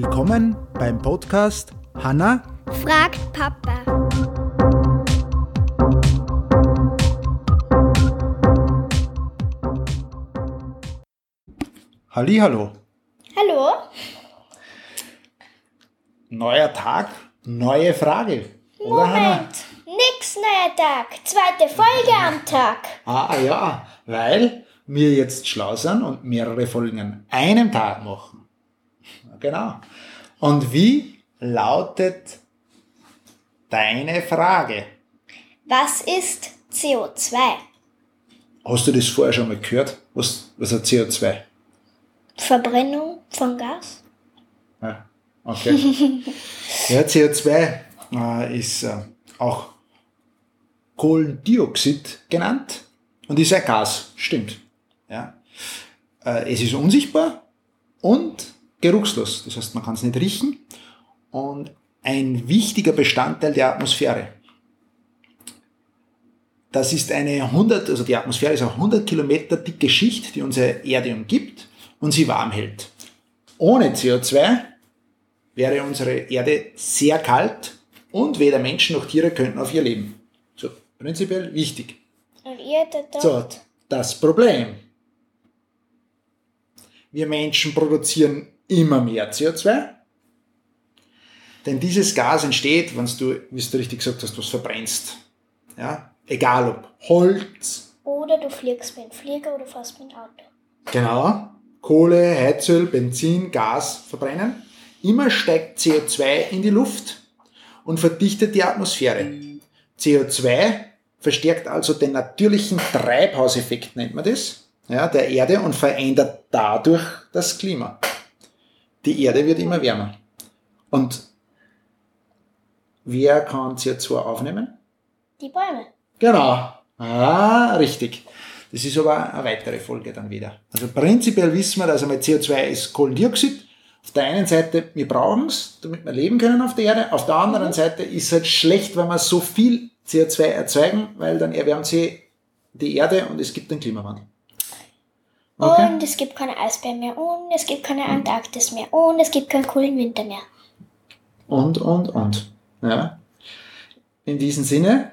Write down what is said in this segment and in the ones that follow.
Willkommen beim Podcast Hanna fragt Papa. Hallihallo. Hallo? Neuer Tag, neue Frage. Oder Hanna? Moment, nix neuer Tag. Zweite Folge am Tag. Ah ja, weil wir jetzt schlau sind und mehrere Folgen an einem Tag machen. Genau. Und wie lautet deine Frage? Was ist CO2? Hast du das vorher schon mal gehört? Was, was hat CO2? Verbrennung von Gas? Ja, okay. ja, CO2 äh, ist äh, auch Kohlendioxid genannt und ist ein Gas, stimmt. Ja. Äh, es ist unsichtbar und geruchslos, das heißt, man kann es nicht riechen und ein wichtiger Bestandteil der Atmosphäre. Das ist eine 100, also die Atmosphäre ist eine 100 Kilometer dicke Schicht, die unsere Erde umgibt und sie warm hält. Ohne CO2 wäre unsere Erde sehr kalt und weder Menschen noch Tiere könnten auf ihr leben. So, prinzipiell wichtig. Und ihr da So, das Problem. Wir Menschen produzieren immer mehr CO2. Denn dieses Gas entsteht, wenn du, wie du richtig gesagt hast, was verbrennst. Ja? Egal ob Holz, Oder du fliegst mit dem Flieger oder fährst mit dem Auto. Genau. Kohle, Heizöl, Benzin, Gas verbrennen. Immer steigt CO2 in die Luft und verdichtet die Atmosphäre. CO2 verstärkt also den natürlichen Treibhauseffekt, nennt man das, ja, der Erde und verändert dadurch das Klima. Die Erde wird immer wärmer. Und wer kann CO2 aufnehmen? Die Bäume. Genau. Ah, richtig. Das ist aber eine weitere Folge dann wieder. Also prinzipiell wissen wir, dass einmal CO2 ist Kohlendioxid. Auf der einen Seite, wir brauchen es, damit wir leben können auf der Erde. Auf der anderen Seite ist es halt schlecht, wenn wir so viel CO2 erzeugen, weil dann erwärmt sie die Erde und es gibt den Klimawandel. Okay? Und es gibt keine Eisbären mehr. Und es gibt keine Antarktis mehr. Und es gibt keinen coolen Winter mehr. Und, und, und. Ja. In diesem Sinne,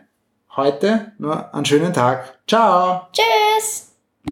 heute nur einen schönen Tag. Ciao! Tschüss!